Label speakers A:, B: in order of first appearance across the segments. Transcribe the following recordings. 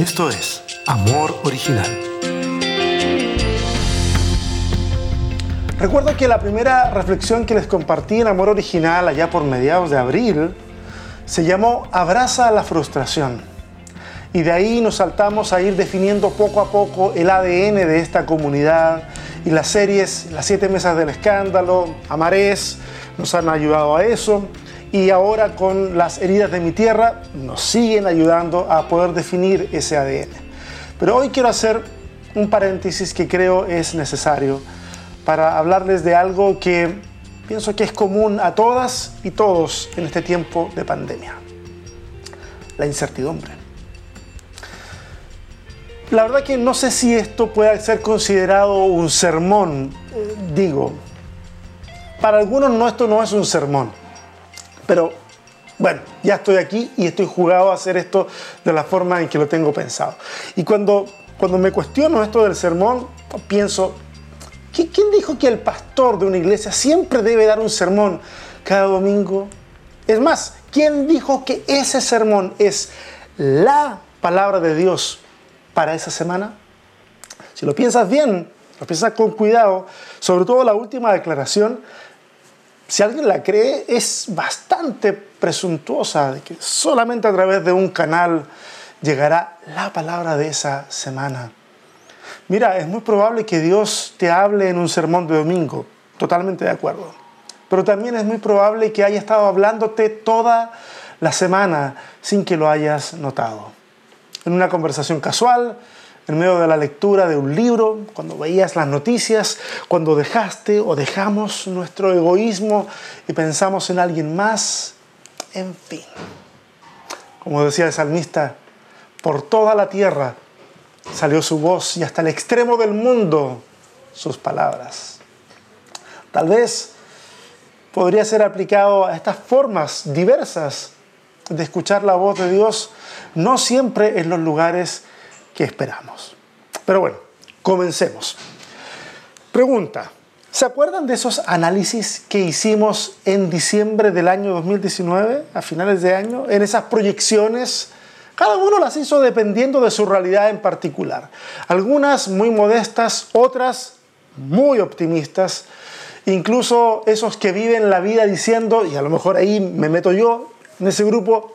A: Esto es Amor Original. Recuerdo que la primera reflexión que les compartí en Amor Original allá por mediados de abril se llamó Abraza la frustración. Y de ahí nos saltamos a ir definiendo poco a poco el ADN de esta comunidad y las series, las siete mesas del escándalo, Amarés, nos han ayudado a eso y ahora con las heridas de mi tierra nos siguen ayudando a poder definir ese ADN. Pero hoy quiero hacer un paréntesis que creo es necesario para hablarles de algo que pienso que es común a todas y todos en este tiempo de pandemia. La incertidumbre. La verdad que no sé si esto puede ser considerado un sermón, eh, digo. Para algunos no, esto no es un sermón pero bueno, ya estoy aquí y estoy jugado a hacer esto de la forma en que lo tengo pensado. Y cuando, cuando me cuestiono esto del sermón, pienso, ¿quién dijo que el pastor de una iglesia siempre debe dar un sermón cada domingo? Es más, ¿quién dijo que ese sermón es la palabra de Dios para esa semana? Si lo piensas bien, lo piensas con cuidado, sobre todo la última declaración, si alguien la cree, es bastante presuntuosa de que solamente a través de un canal llegará la palabra de esa semana. Mira, es muy probable que Dios te hable en un sermón de domingo, totalmente de acuerdo. Pero también es muy probable que haya estado hablándote toda la semana sin que lo hayas notado. En una conversación casual, en medio de la lectura de un libro, cuando veías las noticias, cuando dejaste o dejamos nuestro egoísmo y pensamos en alguien más, en fin. Como decía el salmista, por toda la tierra salió su voz y hasta el extremo del mundo sus palabras. Tal vez podría ser aplicado a estas formas diversas de escuchar la voz de Dios, no siempre en los lugares que esperamos. Pero bueno, comencemos. Pregunta, ¿se acuerdan de esos análisis que hicimos en diciembre del año 2019, a finales de año, en esas proyecciones? Cada uno las hizo dependiendo de su realidad en particular. Algunas muy modestas, otras muy optimistas. Incluso esos que viven la vida diciendo, y a lo mejor ahí me meto yo en ese grupo,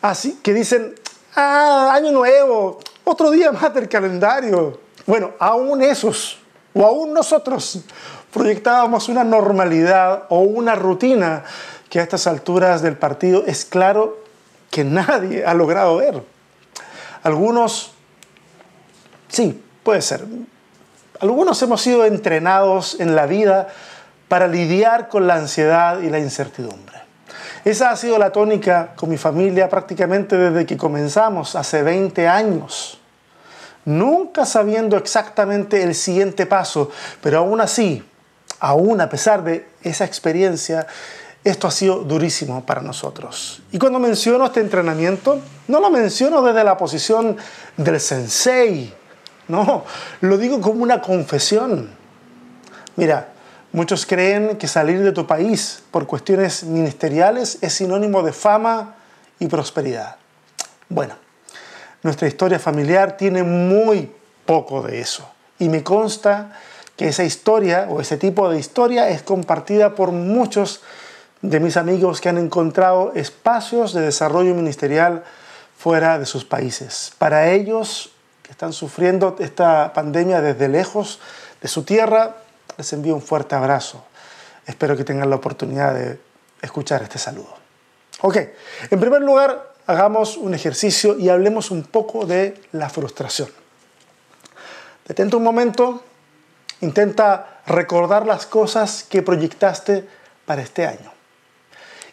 A: así que dicen, ah, año nuevo, otro día más del calendario. Bueno, aún esos, o aún nosotros, proyectábamos una normalidad o una rutina que a estas alturas del partido es claro que nadie ha logrado ver. Algunos, sí, puede ser. Algunos hemos sido entrenados en la vida para lidiar con la ansiedad y la incertidumbre. Esa ha sido la tónica con mi familia prácticamente desde que comenzamos, hace 20 años. Nunca sabiendo exactamente el siguiente paso, pero aún así, aún a pesar de esa experiencia, esto ha sido durísimo para nosotros. Y cuando menciono este entrenamiento, no lo menciono desde la posición del sensei, no, lo digo como una confesión. Mira, Muchos creen que salir de tu país por cuestiones ministeriales es sinónimo de fama y prosperidad. Bueno, nuestra historia familiar tiene muy poco de eso. Y me consta que esa historia o ese tipo de historia es compartida por muchos de mis amigos que han encontrado espacios de desarrollo ministerial fuera de sus países. Para ellos que están sufriendo esta pandemia desde lejos de su tierra, les envío un fuerte abrazo. Espero que tengan la oportunidad de escuchar este saludo. Ok, en primer lugar, hagamos un ejercicio y hablemos un poco de la frustración. Detente un momento, intenta recordar las cosas que proyectaste para este año.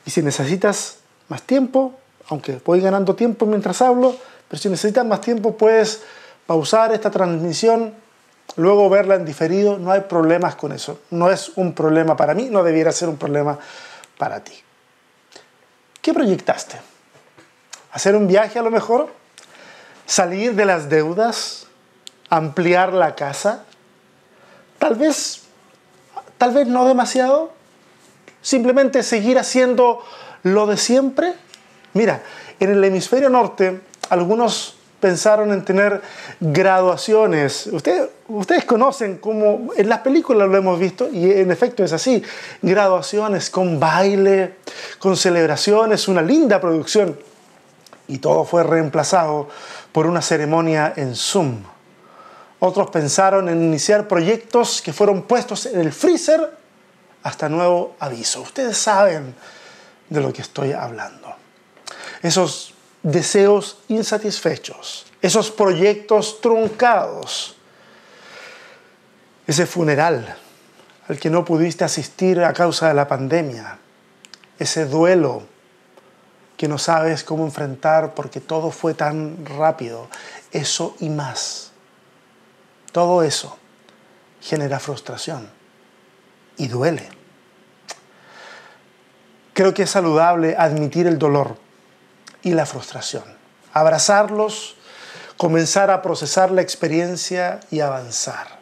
A: Y si necesitas más tiempo, aunque voy ganando tiempo mientras hablo, pero si necesitas más tiempo puedes pausar esta transmisión luego verla en diferido, no hay problemas con eso. No es un problema para mí, no debiera ser un problema para ti. ¿Qué proyectaste? ¿Hacer un viaje a lo mejor? ¿Salir de las deudas? ¿Ampliar la casa? Tal vez, tal vez no demasiado. Simplemente seguir haciendo lo de siempre. Mira, en el hemisferio norte algunos pensaron en tener graduaciones. Ustedes, ustedes conocen cómo en las películas lo hemos visto y en efecto es así. Graduaciones con baile, con celebraciones, una linda producción. Y todo fue reemplazado por una ceremonia en Zoom. Otros pensaron en iniciar proyectos que fueron puestos en el freezer hasta nuevo aviso. Ustedes saben de lo que estoy hablando. Esos deseos insatisfechos, esos proyectos truncados, ese funeral al que no pudiste asistir a causa de la pandemia, ese duelo que no sabes cómo enfrentar porque todo fue tan rápido, eso y más. Todo eso genera frustración y duele. Creo que es saludable admitir el dolor y la frustración, abrazarlos, comenzar a procesar la experiencia y avanzar.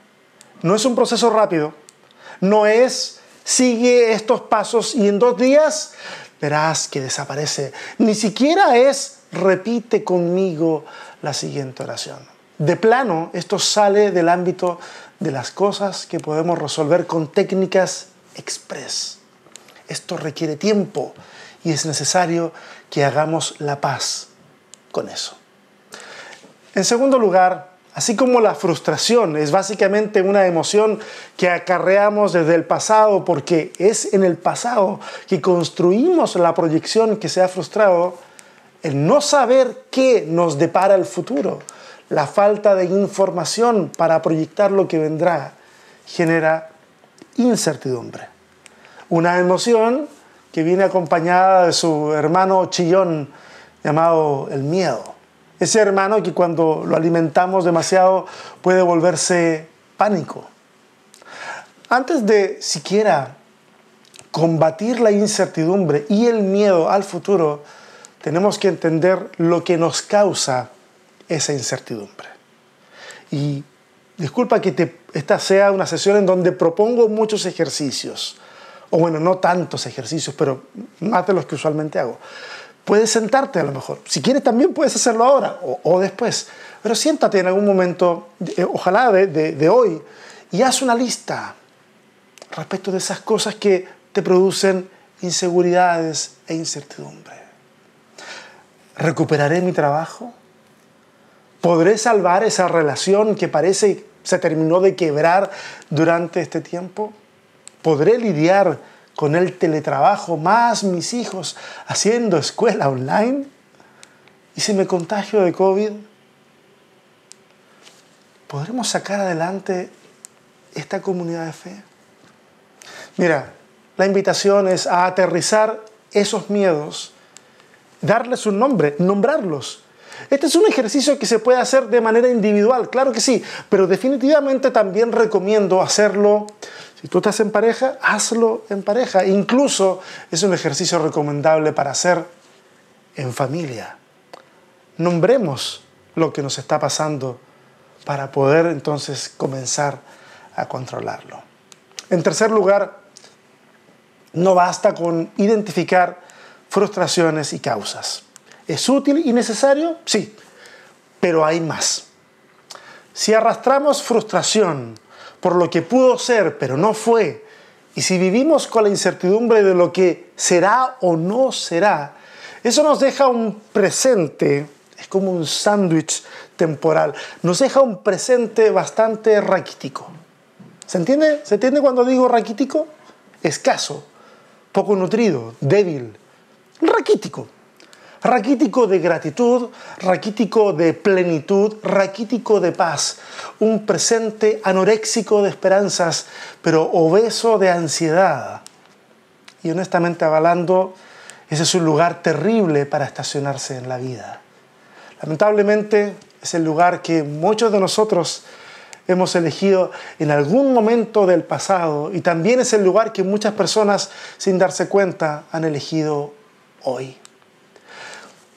A: No es un proceso rápido, no es sigue estos pasos y en dos días verás que desaparece. Ni siquiera es repite conmigo la siguiente oración. De plano, esto sale del ámbito de las cosas que podemos resolver con técnicas express. Esto requiere tiempo y es necesario que hagamos la paz con eso. En segundo lugar, así como la frustración es básicamente una emoción que acarreamos desde el pasado porque es en el pasado que construimos la proyección que se ha frustrado, el no saber qué nos depara el futuro, la falta de información para proyectar lo que vendrá, genera incertidumbre. Una emoción que viene acompañada de su hermano chillón llamado el miedo. Ese hermano que cuando lo alimentamos demasiado puede volverse pánico. Antes de siquiera combatir la incertidumbre y el miedo al futuro, tenemos que entender lo que nos causa esa incertidumbre. Y disculpa que esta sea una sesión en donde propongo muchos ejercicios o bueno, no tantos ejercicios, pero más de los que usualmente hago. Puedes sentarte a lo mejor. Si quieres también puedes hacerlo ahora o, después. Pero siéntate en algún momento, eh, ojalá de, de hoy, y haz una lista respecto de esas cosas que te producen inseguridades e incertidumbre. ¿Recuperaré mi trabajo? ¿Podré salvar esa relación que parece se terminó de quebrar durante este tiempo? Podré lidiar con el teletrabajo, más mis hijos haciendo escuela online. ¿Y si me contagio de COVID? ¿Podremos sacar adelante esta comunidad de fe? Mira, la invitación es a aterrizar esos miedos, darles un nombre, nombrarlos. Este es un ejercicio que se puede hacer de manera individual, claro que sí, pero definitivamente también recomiendo hacerlo si tú estás en pareja, hazlo en pareja. Incluso es un ejercicio recomendable para hacer en familia. Nombremos lo que nos está pasando para poder entonces comenzar a controlarlo. En tercer lugar, no basta con identificar frustraciones y causas. ¿Es útil y necesario? Sí, pero hay más. Si arrastramos frustración, por lo que pudo ser, pero no fue, y si vivimos con la incertidumbre de lo que será o no será, eso nos deja un presente, es como un sándwich temporal, nos deja un presente bastante raquítico. ¿Se entiende? ¿Se entiende cuando digo raquítico? Escaso, poco nutrido, débil, raquítico raquítico de gratitud, raquítico de plenitud, raquítico de paz, un presente anoréxico de esperanzas, pero obeso de ansiedad. Y honestamente avalando, ese es un lugar terrible para estacionarse en la vida. Lamentablemente es el lugar que muchos de nosotros hemos elegido en algún momento del pasado y también es el lugar que muchas personas sin darse cuenta han elegido hoy.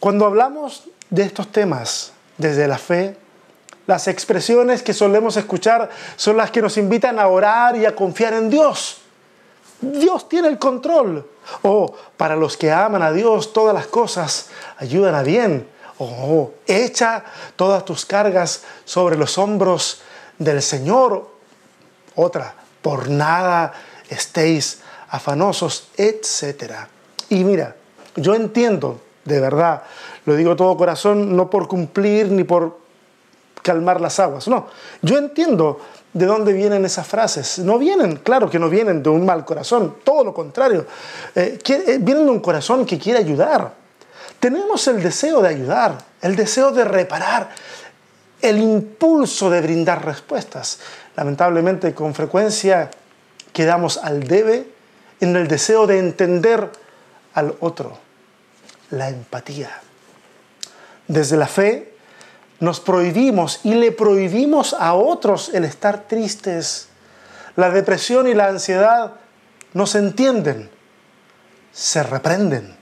A: Cuando hablamos de estos temas desde la fe, las expresiones que solemos escuchar son las que nos invitan a orar y a confiar en Dios. Dios tiene el control. O para los que aman a Dios, todas las cosas ayudan a bien. Oh, echa todas tus cargas sobre los hombros del Señor. Otra, por nada estéis afanosos, etc. Y mira, yo entiendo, de verdad, lo digo todo corazón, no por cumplir ni por calmar las aguas, no, yo entiendo de dónde vienen esas frases. No vienen, claro que no vienen de un mal corazón, todo lo contrario, eh, eh, vienen de un corazón que quiere ayudar. Tenemos el deseo de ayudar, el deseo de reparar, el impulso de brindar respuestas. Lamentablemente, con frecuencia quedamos al debe en el deseo de entender al otro, la empatía. Desde la fe nos prohibimos y le prohibimos a otros el estar tristes. La depresión y la ansiedad no se entienden, se reprenden.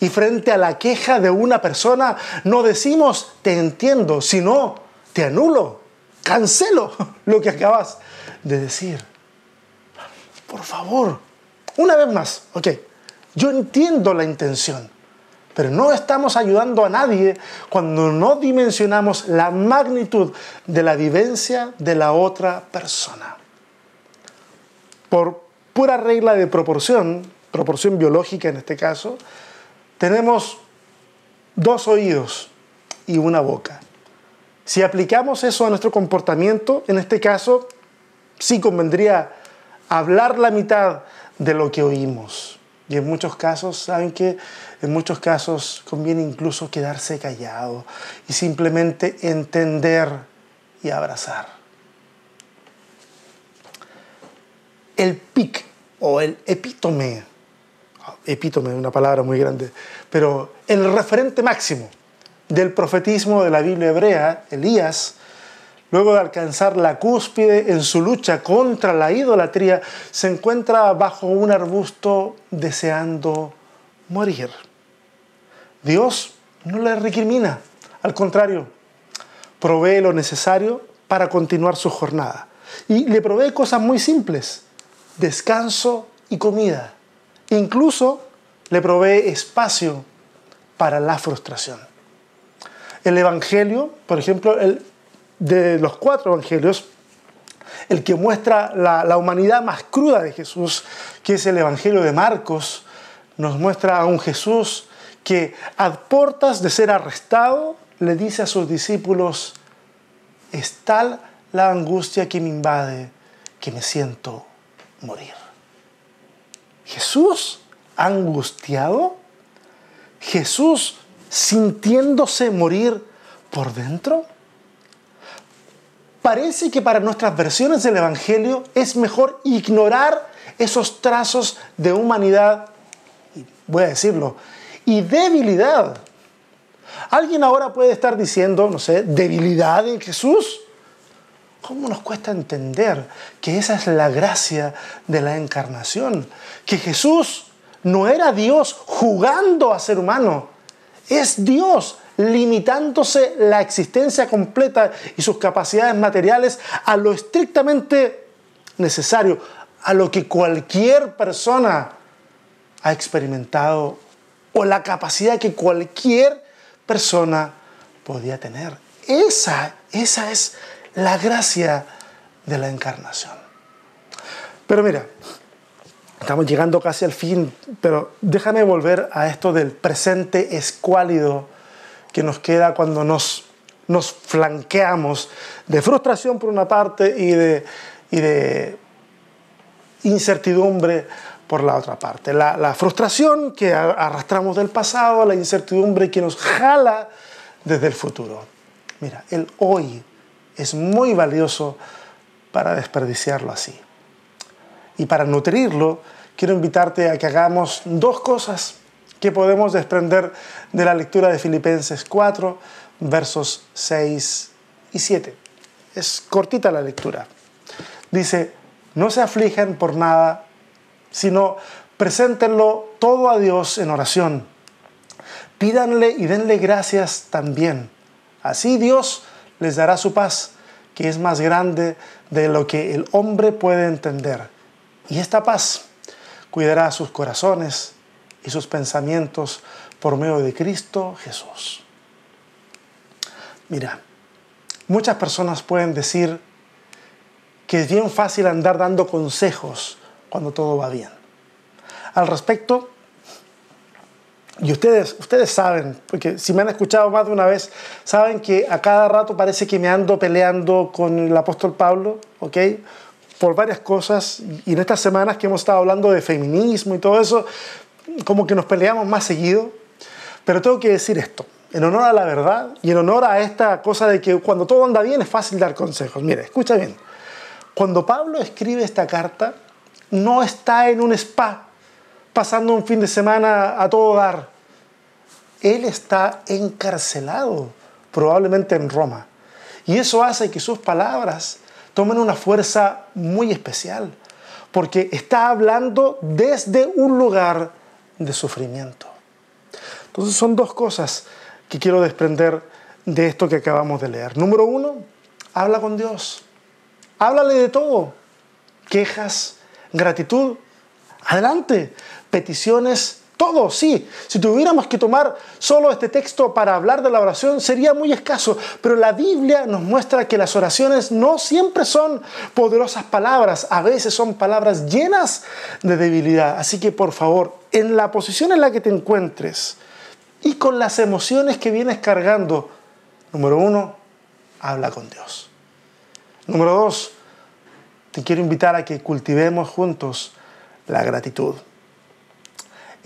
A: Y frente a la queja de una persona no decimos te entiendo, sino te anulo, cancelo lo que acabas de decir. Por favor, una vez más, ok, yo entiendo la intención, pero no estamos ayudando a nadie cuando no dimensionamos la magnitud de la vivencia de la otra persona. Por pura regla de proporción, proporción biológica en este caso, tenemos dos oídos y una boca. Si aplicamos eso a nuestro comportamiento, en este caso, sí convendría hablar la mitad de lo que oímos. Y en muchos casos, ¿saben que En muchos casos conviene incluso quedarse callado y simplemente entender y abrazar. El pic o el epítome, epítome es una palabra muy grande, pero el referente máximo del profetismo de la Biblia hebrea, Elías, luego de alcanzar la cúspide en su lucha contra la idolatría, se encuentra bajo un arbusto deseando morir. Dios no le recrimina, al contrario, provee lo necesario para continuar su jornada. Y le provee cosas muy simples, descanso y comida. Incluso le provee espacio para la frustración. El Evangelio, por ejemplo, el, de los cuatro evangelios, el que muestra la, humanidad más cruda de Jesús, que es el Evangelio de Marcos, nos muestra a un Jesús que a portas de ser arrestado le dice a sus discípulos, es tal la angustia que me invade que me siento morir. Jesús angustiado, Jesús sintiéndose morir por dentro parece que para nuestras versiones del Evangelio es mejor ignorar esos trazos de humanidad, voy a decirlo, y debilidad. Alguien ahora puede estar diciendo, no sé, debilidad en Jesús. ¿Cómo nos cuesta entender que esa es la gracia de la encarnación? Que Jesús no era Dios jugando a ser humano, es Dios limitándose la existencia completa y sus capacidades materiales a lo estrictamente necesario, a lo que cualquier persona ha experimentado o la capacidad que cualquier persona podía tener. Esa, esa es la gracia de la encarnación. Pero mira, estamos llegando casi al fin, pero déjame volver a esto del presente escuálido que nos queda cuando nos, nos flanqueamos de frustración por una parte y de, y de incertidumbre por la otra parte. La, la, frustración que arrastramos del pasado, la incertidumbre que nos jala desde el futuro. Mira, el hoy es muy valioso para desperdiciarlo así. Y para nutrirlo, quiero invitarte a que hagamos dos cosas que podemos desprender de la lectura de Filipenses 4, versos 6 y 7. Es cortita la lectura. Dice, no se aflijan por nada, sino preséntenlo todo a Dios en oración. Pídanle y denle gracias también. Así Dios les dará su paz, que es más grande de lo que el hombre puede entender. Y esta paz cuidará sus corazones y sus pensamientos por medio de Cristo Jesús. Mira, muchas personas pueden decir que es bien fácil andar dando consejos cuando todo va bien. Al respecto, y ustedes, ustedes saben, porque si me han escuchado más de una vez, saben que a cada rato parece que me ando peleando con el apóstol Pablo, ¿ok? Por varias cosas. Y en estas semanas que hemos estado hablando de feminismo y todo eso, como que nos peleamos más seguido. Pero tengo que decir esto, en honor a la verdad y en honor a esta cosa de que cuando todo anda bien es fácil dar consejos. Mire, escucha bien. Cuando Pablo escribe esta carta, no está en un spa pasando un fin de semana a todo dar. Él está encarcelado, probablemente en Roma. Y eso hace que sus palabras tomen una fuerza muy especial, porque está hablando desde un lugar de sufrimiento. Entonces son dos cosas que quiero desprender de esto que acabamos de leer. Número uno, habla con Dios. Háblale de todo. Quejas, gratitud. Adelante. Peticiones, todo, sí. Si tuviéramos que tomar solo este texto para hablar de la oración, sería muy escaso. Pero la Biblia nos muestra que las oraciones no siempre son poderosas palabras, a veces son palabras llenas de debilidad. Así que por favor, en la posición en la que te encuentres y con las emociones que vienes cargando, número uno, habla con Dios. Número dos, te quiero invitar a que cultivemos juntos la gratitud.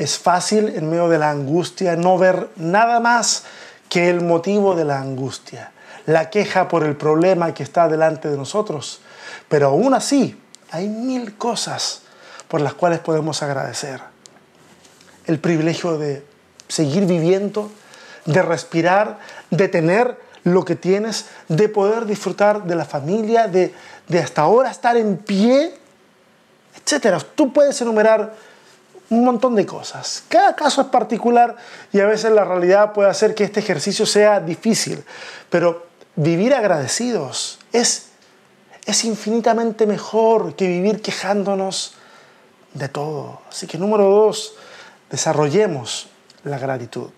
A: Es fácil en medio de la angustia no ver nada más que el motivo de la angustia, la queja por el problema que está delante de nosotros. Pero aún así, hay mil cosas por las cuales podemos agradecer. El privilegio de seguir viviendo, de respirar, de tener lo que tienes, de poder disfrutar de la familia, de, de hasta ahora estar en pie, etcétera. Tú puedes enumerar un montón de cosas. Cada caso es particular y a veces la realidad puede hacer que este ejercicio sea difícil, pero vivir agradecidos es, es infinitamente mejor que vivir quejándonos de todo. Así que número dos, desarrollemos la gratitud.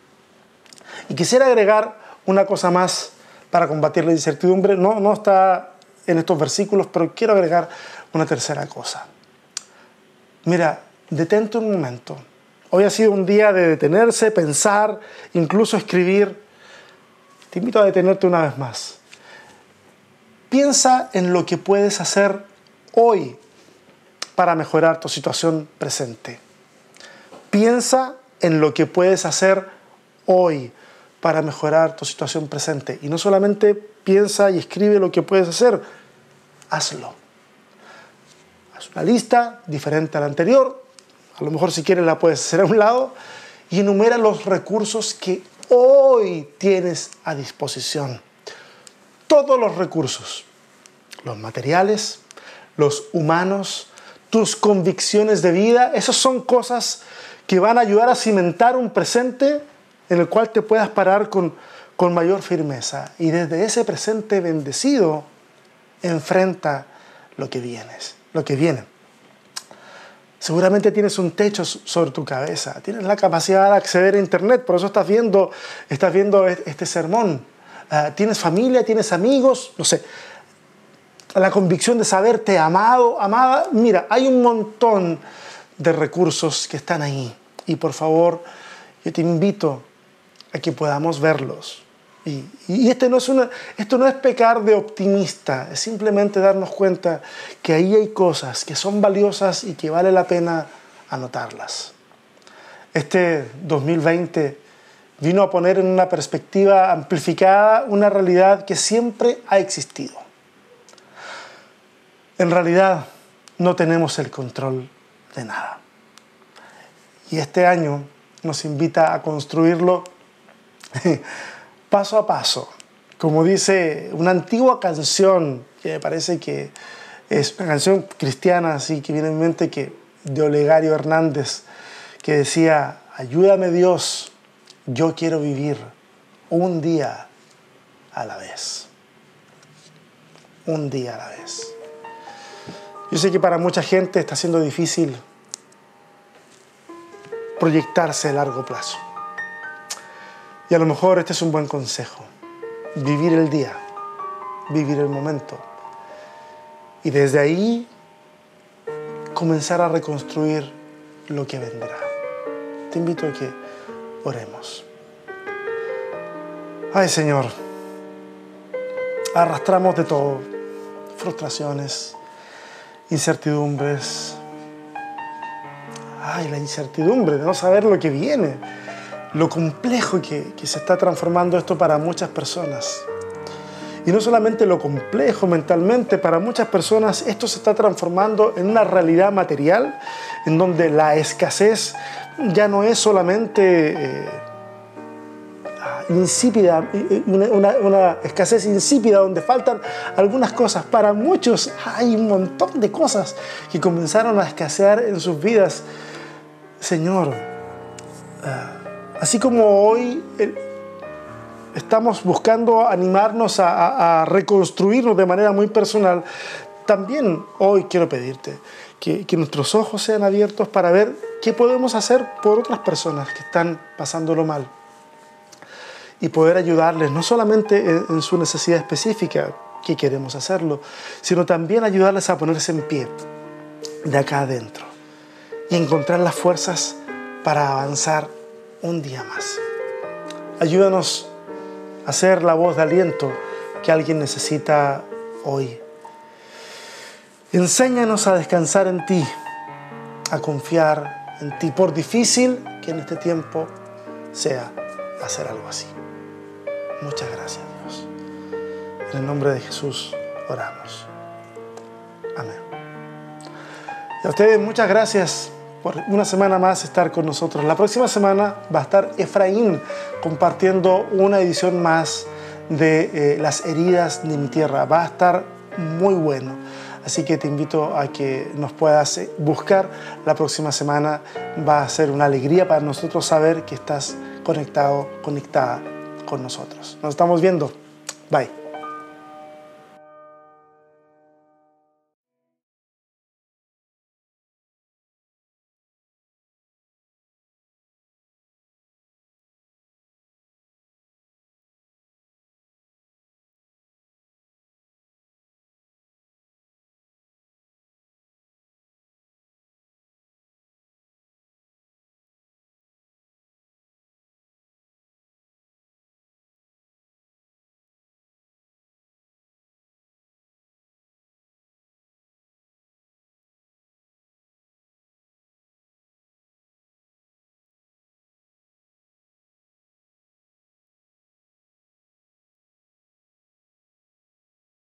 A: Y quisiera agregar una cosa más para combatir la incertidumbre. No, no está en estos versículos, pero quiero agregar una tercera cosa. Mira, detente un momento. Hoy ha sido un día de detenerse, pensar, incluso escribir. Te invito a detenerte una vez más. Piensa en lo que puedes hacer hoy para mejorar tu situación presente. Piensa en lo que puedes hacer hoy para mejorar tu situación presente. Y no solamente piensa y escribe lo que puedes hacer, hazlo. Haz una lista diferente a la anterior. A lo mejor si quieres la puedes hacer a un lado y enumera los recursos que hoy tienes a disposición. Todos los recursos, los materiales, los humanos, tus convicciones de vida, esas son cosas que van a ayudar a cimentar un presente en el cual te puedas parar con, con mayor firmeza. Y desde ese presente bendecido, enfrenta lo que vienes, lo que viene. Seguramente tienes un techo sobre tu cabeza, tienes la capacidad de acceder a internet, por eso estás viendo, estás viendo este sermón. Ah, tienes familia, tienes amigos, no sé. La convicción de saberte amado, amada. Mira, hay un montón de recursos que están ahí. Y por favor, yo te invito a que podamos verlos. Y, este no es una, esto no es pecar de optimista, es simplemente darnos cuenta que ahí hay cosas que son valiosas y que vale la pena anotarlas. Este 2020 vino a poner en una perspectiva amplificada una realidad que siempre ha existido. En realidad no tenemos el control de nada. Y este año nos invita a construirlo paso a paso. Como dice una antigua canción, que me parece que es una canción cristiana, así que viene en mente que de Olegario Hernández, que decía, ayúdame Dios, yo quiero vivir un día a la vez. Un día a la vez. Yo sé que para mucha gente está siendo difícil proyectarse a largo plazo. Y a lo mejor este es un buen consejo. vivir el día, vivir el momento. Y desde ahí comenzar a reconstruir lo que vendrá. Te invito a que oremos. Ay Señor, arrastramos de todo, frustraciones, incertidumbres. Ay, la incertidumbre de no saber lo que viene, lo complejo que, que se está transformando esto para muchas personas. Y no solamente lo complejo mentalmente, para muchas personas esto se está transformando en una realidad material en donde la escasez ya no es solamente eh, insípida, una, una, escasez insípida donde faltan algunas cosas. Para muchos hay un montón de cosas que comenzaron a escasear en sus vidas. Señor, eh, así como hoy estamos buscando animarnos a, reconstruirnos de manera muy personal, también hoy quiero pedirte que, nuestros ojos sean abiertos para ver qué podemos hacer por otras personas que están pasándolo mal. Y poder ayudarles no solamente en, en su necesidad específica, que queremos hacerlo, sino también ayudarles a ponerse en pie de acá adentro y encontrar las fuerzas para avanzar un día más. Ayúdanos hacer la voz de aliento que alguien necesita hoy. Enséñanos a descansar en ti, a confiar en ti, por difícil que en este tiempo sea hacer algo así. Muchas gracias Dios. En el nombre de Jesús oramos. Amén. Y a ustedes muchas gracias por una semana más estar con nosotros. La próxima semana va a estar Efraín compartiendo una edición más de eh, Las heridas de mi tierra. Va a estar muy bueno. Así que te invito a que nos puedas eh, buscar la próxima semana. Va a ser una alegría para nosotros saber que estás conectado, conectada con nosotros. Nos estamos viendo. Bye.